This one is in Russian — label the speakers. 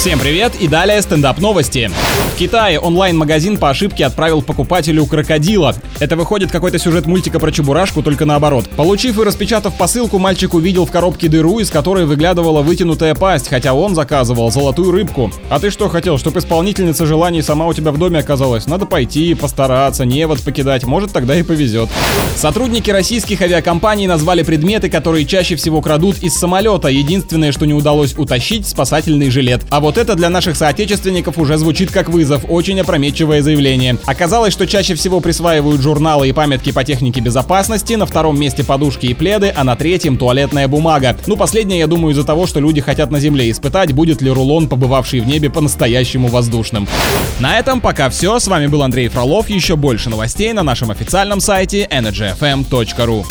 Speaker 1: Всем привет и далее стендап новости. В Китае онлайн-магазин по ошибке отправил покупателю крокодила. Это выходит какой-то сюжет мультика про Чебурашку, только наоборот. Получив и распечатав посылку, мальчик увидел в коробке дыру, из которой выглядывала вытянутая пасть, хотя он заказывал золотую рыбку. А ты что хотел, чтобы исполнительница желаний сама у тебя в доме оказалась? Надо пойти, постараться, невод покидать, может тогда и повезет. Сотрудники российских авиакомпаний назвали предметы, которые чаще всего крадут из самолета. Единственное, что не удалось утащить, спасательный жилет. А вот вот это для наших соотечественников уже звучит как вызов, очень опрометчивое заявление. Оказалось, что чаще всего присваивают журналы и памятки по технике безопасности, на втором месте подушки и пледы, а на третьем туалетная бумага. Ну, последнее, я думаю, из-за того, что люди хотят на Земле испытать, будет ли рулон, побывавший в небе, по-настоящему воздушным. На этом пока все. С вами был Андрей Фролов. Еще больше новостей на нашем официальном сайте energyfm.ru.